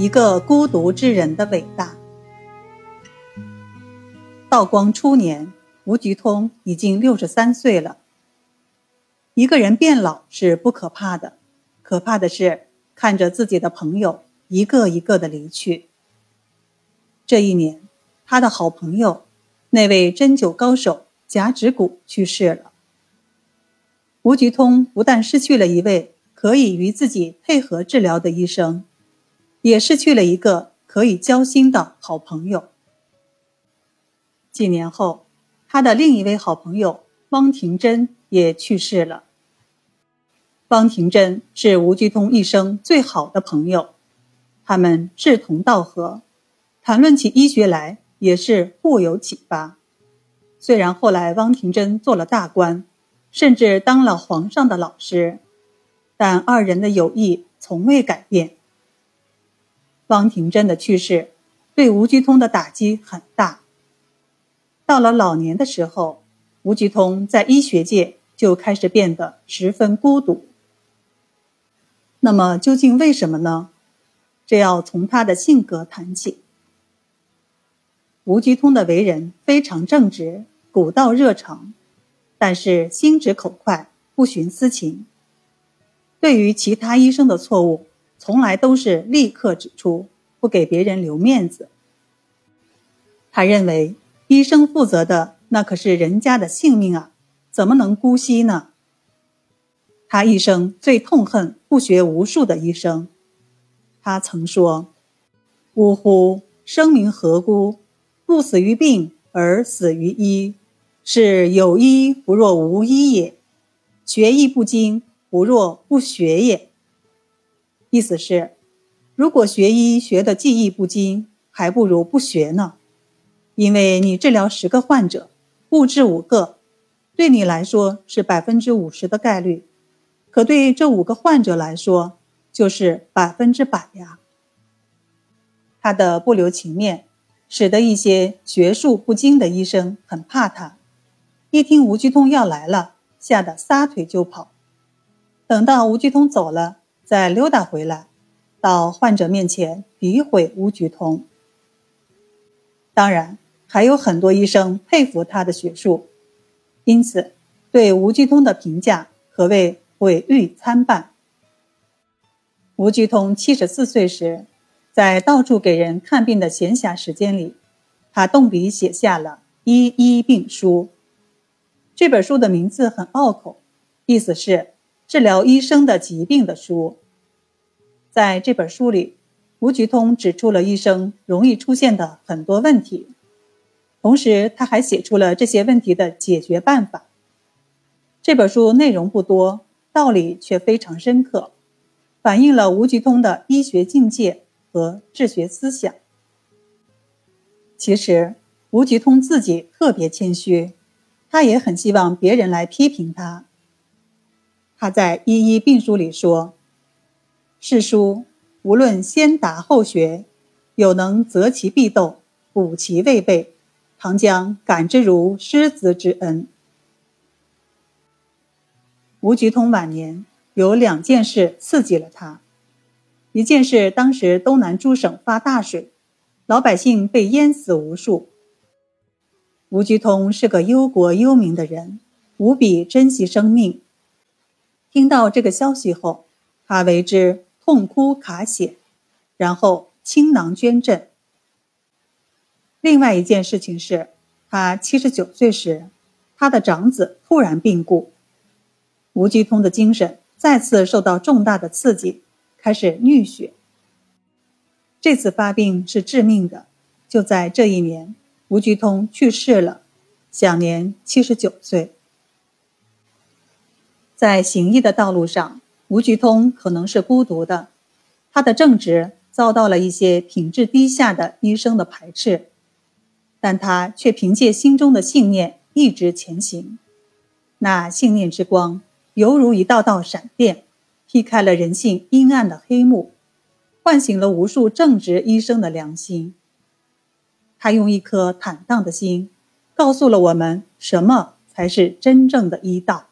一个孤独之人的伟大。道光初年，吴菊通已经六十三岁了。一个人变老是不可怕的，可怕的是看着自己的朋友一个一个的离去。这一年，他的好朋友，那位针灸高手贾趾谷去世了。吴菊通不但失去了一位可以与自己配合治疗的医生。也失去了一个可以交心的好朋友。几年后，他的另一位好朋友汪廷珍也去世了。汪廷珍是吴菊通一生最好的朋友，他们志同道合，谈论起医学来也是互有启发。虽然后来汪廷珍做了大官，甚至当了皇上的老师，但二人的友谊从未改变。汪廷珍的去世，对吴菊通的打击很大。到了老年的时候，吴菊通在医学界就开始变得十分孤独。那么究竟为什么呢？这要从他的性格谈起。吴菊通的为人非常正直，古道热肠，但是心直口快，不徇私情。对于其他医生的错误。从来都是立刻指出，不给别人留面子。他认为医生负责的那可是人家的性命啊，怎么能姑息呢？他一生最痛恨不学无术的医生。他曾说：“呜呼，生民何辜？不死于病而死于医，是有医不若无医也；学医不精不若不学也。”意思是，如果学医学的技艺不精，还不如不学呢。因为你治疗十个患者，误治五个，对你来说是百分之五十的概率，可对这五个患者来说就是百分之百呀。他的不留情面，使得一些学术不精的医生很怕他，一听吴菊通要来了，吓得撒腿就跑。等到吴菊通走了。再溜达回来，到患者面前诋毁吴菊通。当然，还有很多医生佩服他的学术，因此对吴菊通的评价可谓毁誉参半。吴菊通七十四岁时，在到处给人看病的闲暇时间里，他动笔写下了《医医病书》。这本书的名字很拗口，意思是治疗医生的疾病的书。在这本书里，吴菊通指出了医生容易出现的很多问题，同时他还写出了这些问题的解决办法。这本书内容不多，道理却非常深刻，反映了吴菊通的医学境界和治学思想。其实，吴菊通自己特别谦虚，他也很希望别人来批评他。他在《一一病书》里说。世书无论先达后学，有能择其必斗，补其未备，唐将感之如师子之恩。吴菊通晚年有两件事刺激了他，一件是当时东南诸省发大水，老百姓被淹死无数。吴菊通是个忧国忧民的人，无比珍惜生命。听到这个消息后，他为之。痛哭卡血，然后倾囊捐赠。另外一件事情是，他七十九岁时，他的长子突然病故，吴菊通的精神再次受到重大的刺激，开始溺血。这次发病是致命的，就在这一年，吴菊通去世了，享年七十九岁。在行医的道路上。吴菊通可能是孤独的，他的正直遭到了一些品质低下的医生的排斥，但他却凭借心中的信念一直前行。那信念之光犹如一道道闪电，劈开了人性阴暗的黑幕，唤醒了无数正直医生的良心。他用一颗坦荡的心，告诉了我们什么才是真正的医道。